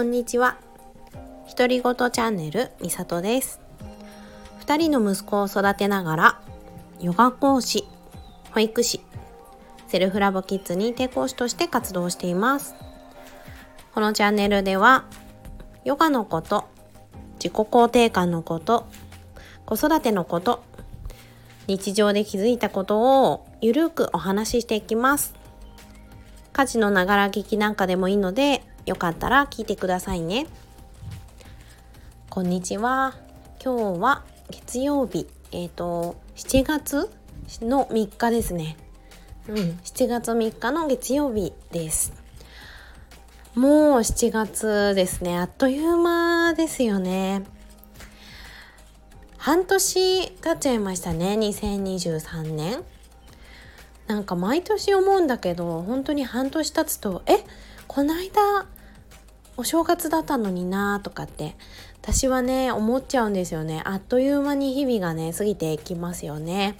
こんにちは。独り言チャンネルみさとです。2人の息子を育てながらヨガ講師保育士セルフラボキッズ認定講師として活動しています。このチャンネルではヨガのこと自己肯定感のこと子育てのこと日常で気づいたことをゆるくお話ししていきます。家事のながら聞きなんかでもいいのでよかったら聞いてくださいね。こんにちは。今日は月曜日。えっ、ー、と7月の3日ですね。うん7月3日の月曜日です。もう7月ですね。あっという間ですよね。半年経っちゃいましたね。2023年。なんか毎年思うんだけど本当に半年経つとえこないだお正月だったのになとかって私はね思っちゃうんですよね。あっという間に日々がね過ぎていきますよね。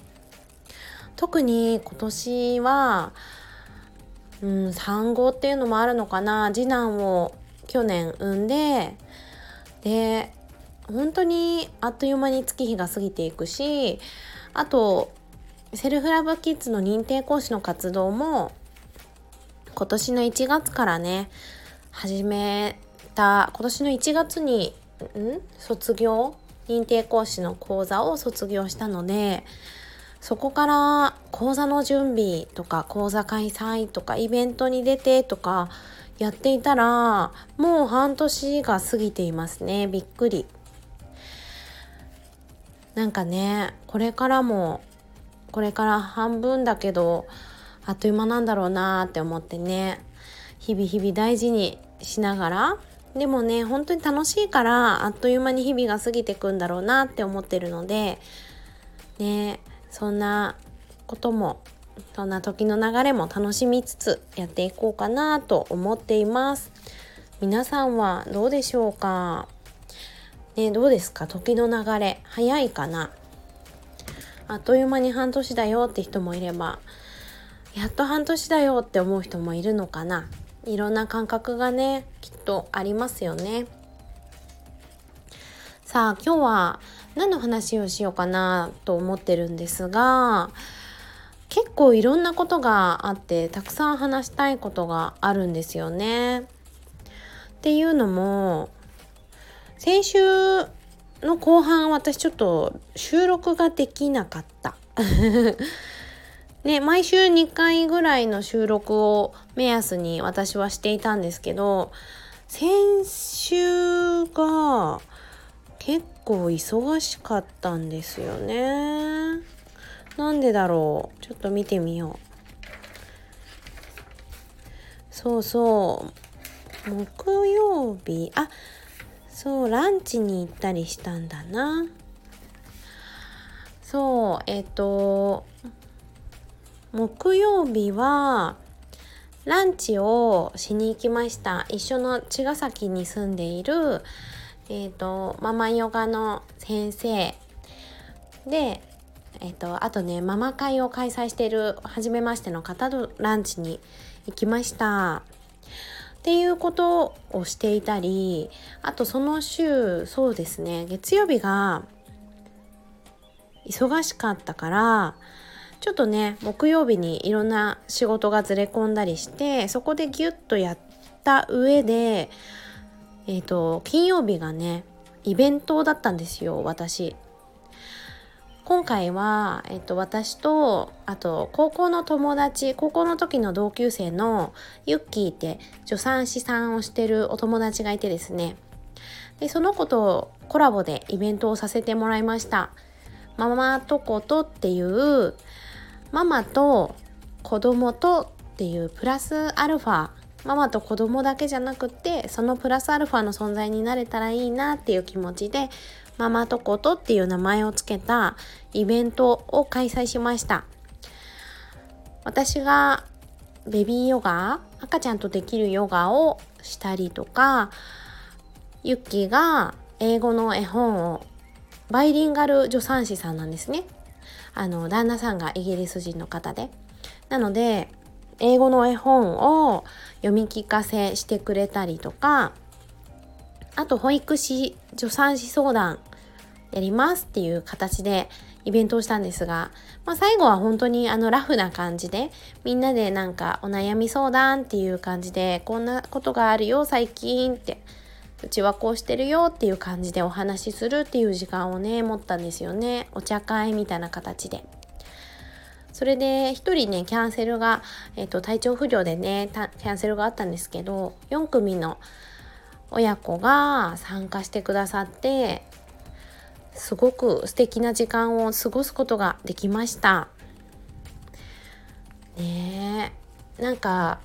特に今年はうん産後っていうのもあるのかな。次男を去年産んでで本当にあっという間に月日が過ぎていくしあとセルフラブキッズの認定講師の活動も今年の1月からね始めた今年の1月にん？卒業？認定講師の講座を卒業したのでそこから講座の準備とか講座開催とかイベントに出てとかやっていたらもう半年が過ぎていますね。びっくり。なんかねこれからもこれから半分だけどあっという間なんだろうなって思ってね。日々日々大事にしながら。でもね本当に楽しいからあっという間に日々が過ぎてくんだろうなって思ってるので。ねそんなこともそんな時の流れも楽しみつつやっていこうかなと思っています。皆さんはどうでしょうか？ね、どうですか？時の流れ早いかな？あっという間に半年だよって人もいればやっと半年だよって思う人もいるのかないろんな感覚がねきっとありますよねさあ今日は何の話をしようかなと思ってるんですが結構いろんなことがあってたくさん話したいことがあるんですよね。っていうのも先週の後半私ちょっと収録ができなかった。ね、毎週2回ぐらいの収録を目安に私はしていたんですけど先週が結構忙しかったんですよね。なんでだろうちょっと見てみよう。そうそう木曜日あそうランチに行ったりしたんだなそうえっ、と木曜日はランチをしに行きました。一緒の茅ヶ崎に住んでいるえ、ー、とママヨガの先生。でえっ、ー、とあとねママ会を開催している初めましての方とランチに行きました。っていうことをしていたりあとその週そうですね月曜日が忙しかったからちょっとね木曜日にいろんな仕事がずれ込んだりしてそこでギュッとやった上でえっ、ー、と金曜日がねイベントだったんですよ私。今回は、えっと、私とあと高校の友達高校の時の同級生のユッキーって助産師さんをしてるお友達がいてですねでその子とコラボでイベントをさせてもらいましたママとことっていうママと子供とっていうプラスアルファママと子供だけじゃなくてそのプラスアルファの存在になれたらいいなっていう気持ちでママとことっていう名前をつけたイベントを開催しました。私がベビーヨガ赤ちゃんとできるヨガをしたりとかユッキーが英語の絵本をバイリンガル助産師さんなんですね。あの旦那さんがイギリス人の方で。なので英語の絵本を読み聞かせしてくれたりとかあと保育士助産師相談やりますっていう形でイベントをしたんですが、まあ、最後は本当にあのラフな感じでみんなでなんかお悩み相談っていう感じでこんなことがあるよ最近ってうちはこうしてるよっていう感じでお話しするっていう時間をね持ったんですよね。お茶会みたいな形で。それで1人ねキャンセルが、えーと、体調不良でねキャンセルがあったんですけど4組の親子が参加してくださってすごく素敵な時間を過ごすことができました。ねえ。なんか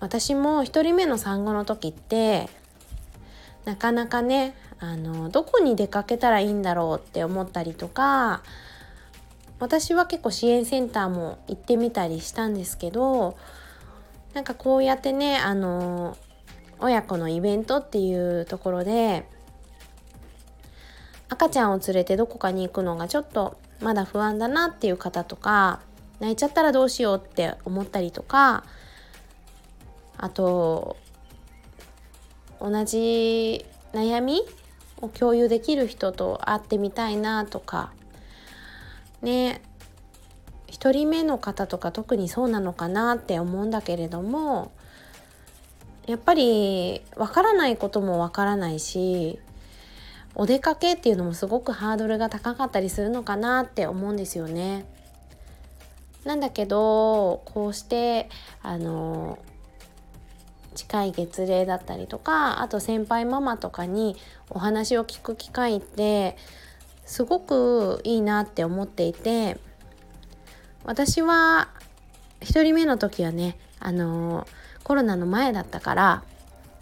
私も1人目の産後の時ってなかなかねあのどこに出かけたらいいんだろうって思ったりとか私は結構支援センターも行ってみたりしたんですけどなんかこうやってねあの親子のイベントっていうところで赤ちゃんを連れてどこかに行くのがちょっとまだ不安だなっていう方とか泣いちゃったらどうしようって思ったりとかあと同じ悩みを共有できる人と会ってみたいなとかね1人目の方とか特にそうなのかなって思うんだけれどもやっぱりわからないこともわからないしお出かけっていうのもすごくハードルが高かったりするのかなって思うんですよね。なんだけどこうしてあの近い月齢だったりとかあと先輩ママとかにお話を聞く機会ってすごくいいなって思っていて私は1人目の時はねあのコロナの前だったから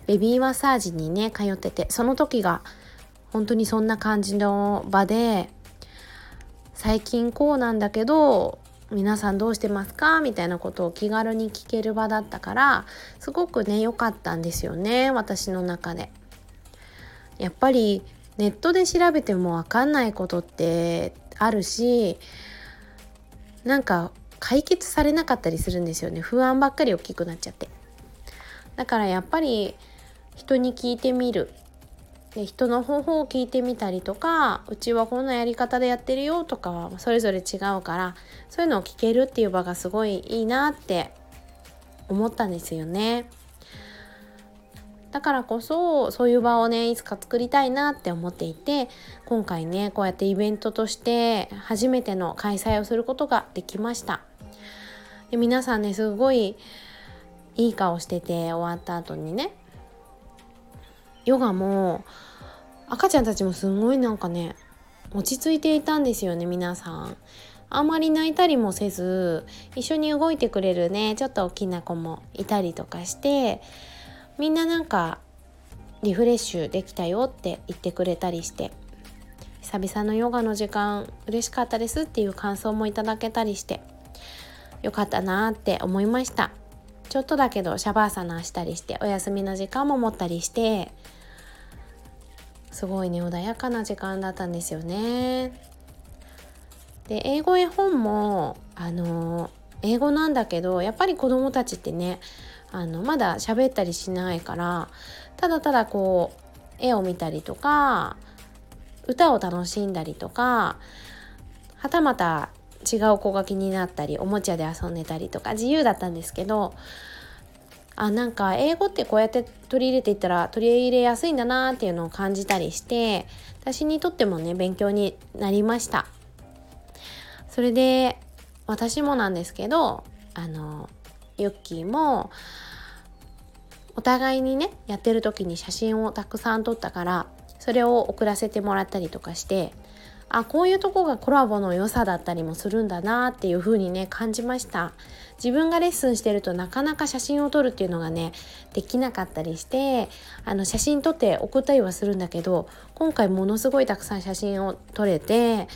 ベビーマッサージにね通っててその時が本当にそんな感じの場で最近こうなんだけど皆さんどうしてますか？みたいなことを気軽に聞ける場だったからすごくね良かったんですよね私の中で。やっぱりネットで調べても分かんないことってあるしなんか解決されなかったりするんですよね不安ばっかり大きくなっちゃって。だからやっぱり人に聞いてみる。で人の方法を聞いてみたりとかうちはこんなやり方でやってるよとかはそれぞれ違うからそういうのを聞けるっていう場がすごいいいなって思ったんですよね。だからこそそういう場をねいつか作りたいなって思っていて今回ねこうやってイベントとして初めての開催をすることができましたで皆さんねすごいいい顔してて終わった後にねヨガも赤ちゃんたちもすごいなんかね落ち着いていたんですよね皆さん。あんまり泣いたりもせず一緒に動いてくれるねちょっと大きな子もいたりとかしてみんななんかリフレッシュできたよって言ってくれたりして久々のヨガの時間嬉しかったですっていう感想もいただけたりしてよかったなって思いましたちょっとだけどシャバーサナしたりしてお休みの時間も持ったりしてすごいね穏やかな時間だったんですよね。で英語絵本もあの英語なんだけどやっぱり子どもたちってねあのまだ喋ったりしないからただただこう絵を見たりとか歌を楽しんだりとかはたまた違う子が気になったりおもちゃで遊んでたりとか自由だったんですけどあなんか英語ってこうやって取り入れていったら取り入れやすいんだなっていうのを感じたりして私にとってもね勉強になりました。それで私もなんですけどあのユッキーもお互いにねやってる時に写真をたくさん撮ったからそれを送らせてもらったりとかしてあこういうとこがコラボの良さだったりもするんだなっていう風にね感じました。自分がレッスンしてるとなかなか写真を撮るっていうのがねできなかったりしてあの写真撮って送ったりはするんだけど今回ものすごいたくさん写真を撮れて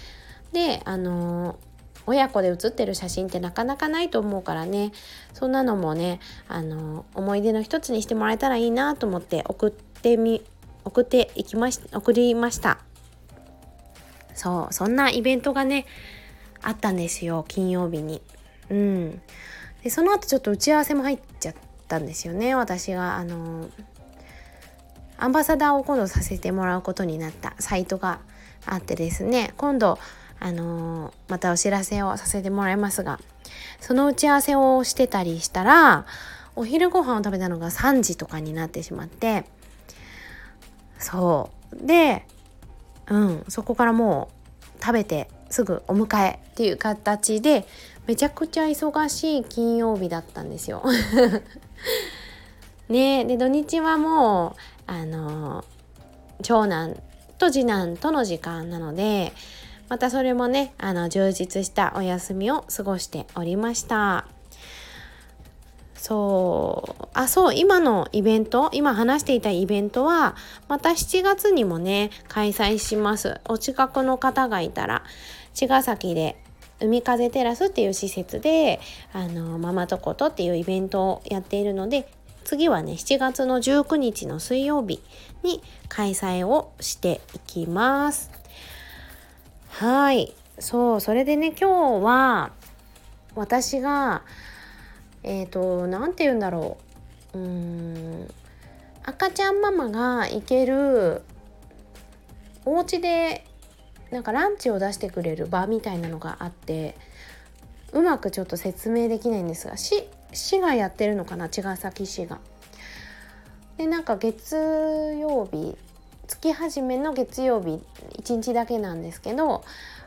であの親子で写ってる写真ってなかなかないと思うからねそんなのもねあの思い出の一つにしてもらえたらいいなと思って送ってみ送っていきまし送りました。そうそんなイベントがねあったんですよ金曜日に。うん。でその後ちょっと打ち合わせも入っちゃったんですよね私が。あのアンバサダーを今度させてもらうことになったサイトがあってですね今度あの、またお知らせをさせてもらいますがその打ち合わせをしてたりしたらお昼ご飯を食べたのが3時とかになってしまってそう。でうんそこからもう食べてすぐお迎えっていう形でめちゃくちゃ忙しい金曜日だったんですよ。ねで土日はもうあの長男と次男との時間なのでまたそれもねあの充実したお休みを過ごしておりましたそう。あそう今のイベント今話していたイベントはまた7月にもね開催します。お近くの方がいたら茅ヶ崎で海風テラスっていう施設であのママとことっていうイベントをやっているので次はね7月の19日の水曜日に開催をしていきます。はい。そうそれでね今日は私がえっ、ー、と何て言うんだろううん赤ちゃんママが行けるお家でなんかランチを出してくれる場みたいなのがあってうまくちょっと説明できないんですが市市がやってるのかな茅ヶ崎市が。でなんか月曜日月始めの月曜日1日だけなんですけど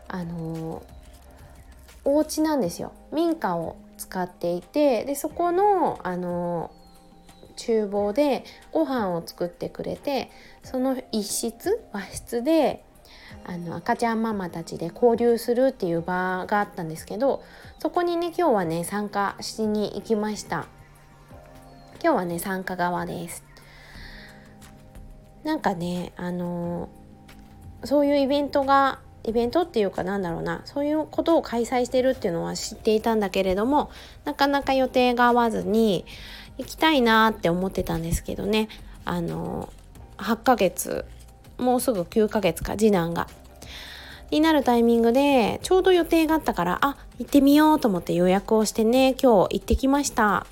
あのお家なんですよ民家を使っていてでそこのあの厨房でご飯を作ってくれてその一室和室であの赤ちゃんママたちで交流するっていう場があったんですけどそこにね今日はね参加しに行きました。今日はね参加側です。なんかねあのそういうイベントがイベントっていうかなんだろうなそういうことを開催してるっていうのは知っていたんだけれどもなかなか予定が合わずに行きたいなって思ってたんですけどね。あの8ヶ月もうすぐ9ヶ月か次男が。になるタイミングでちょうど予定があったからあ行ってみようと思って予約をしてね今日行ってきました。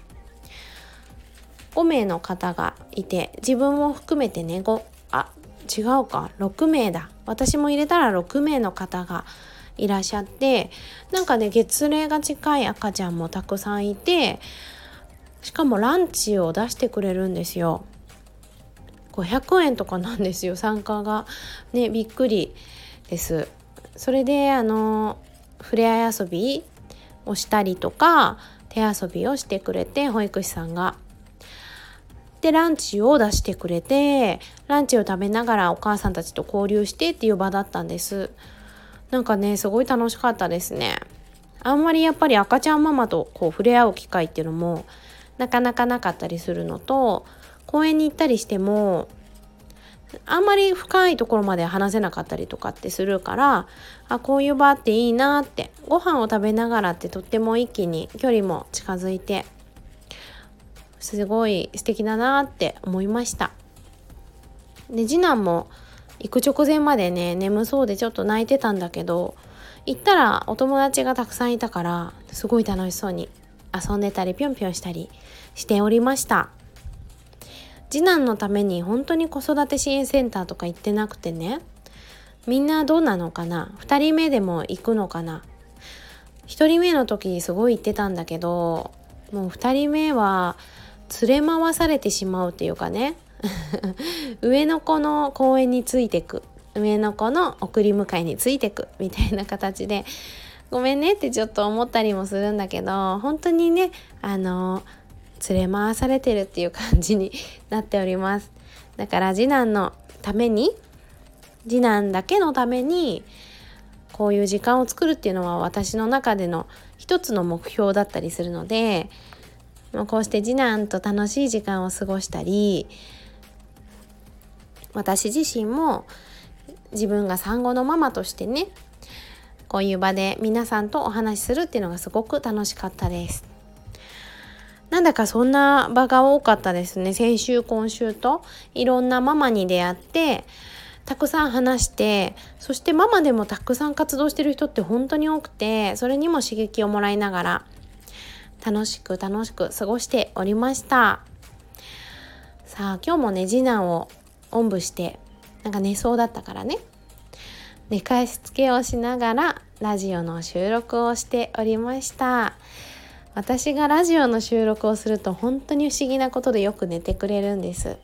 5名の方がいて自分も含めてね5違うか？6名だ。私も入れたら6名の方がいらっしゃってなんかね月齢が近い赤ちゃんもたくさんいてしかもランチを出してくれるんですよ。500円とかなんですよ。参加がねびっくりです。それであの触れ合い遊びをしたりとか手遊びをしてくれて保育士さんがでランチを出してくれてランチを食べながらお母さんたちと交流してっていう場だったんです。なんかねすごい楽しかったですね。あんまりやっぱり赤ちゃんママとこう触れ合う機会っていうのもなかなかなかったりするのと公園に行ったりしてもあんまり深いところまで話せなかったりとかってするからあこういう場っていいなってご飯を食べながらってとっても一気に距離も近づいてすごい素敵だなって思いました。で次男も行く直前までね眠そうでちょっと泣いてたんだけど行ったらお友達がたくさんいたからすごい楽しそうに遊んでたりぴょんぴょんしたりしておりました。次男のために本当に子育て支援センターとか行ってなくてねみんなどうなのかな2人目でも行くのかな1人目の時すごい行ってたんだけどもう2人目は連れ回されてしまうっていうかね。上の子の公園についてく。上の子の送り迎えについてくみたいな形で。ごめんねってちょっと思ったりもするんだけど本当にねあの連れ回されてるっていう感じになっております。だから次男のために次男だけのためにこういう時間を作るっていうのは私の中での一つの目標だったりするのでまあ、こうして次男と楽しい時間を過ごしたり私自身も自分が産後のママとしてねこういう場で皆さんとお話しするっていうのがすごく楽しかったです。なんだかそんな場が多かったですね。先週今週といろんなママに出会ってたくさん話してそしてママでもたくさん活動してる人って本当に多くてそれにも刺激をもらいながら楽しく楽しく過ごしておりました。さあ今日もね次男をおんぶしてなんか寝そうだったからね。寝かしつけをしながらラジオの収録をしておりました。私がラジオの収録をすると本当に不思議なことでよく寝てくれるんです。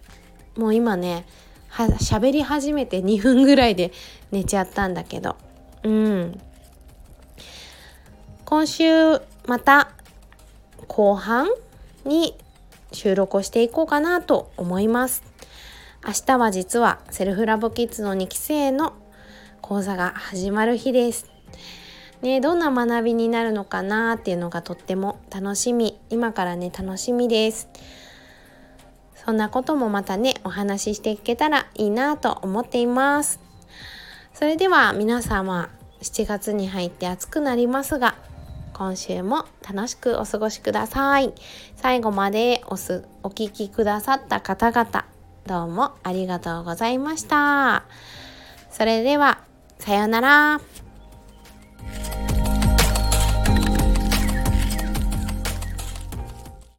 もう今ねは喋り始めて2分ぐらいで寝ちゃったんだけど。うん。今週また後半に収録をしていこうかなと思います。明日は実はセルフラボキッズの2期生の講座が始まる日です。ね、どんな学びになるのかなっていうのがとっても楽しみ。今からね楽しみです。そんなこともまたねお話ししていけたらいいなと思っています。それでは皆様7月に入って暑くなりますが今週も楽しくお過ごしください最後までおすお聞きくださった方々どうもありがとうございましたそれではさようなら。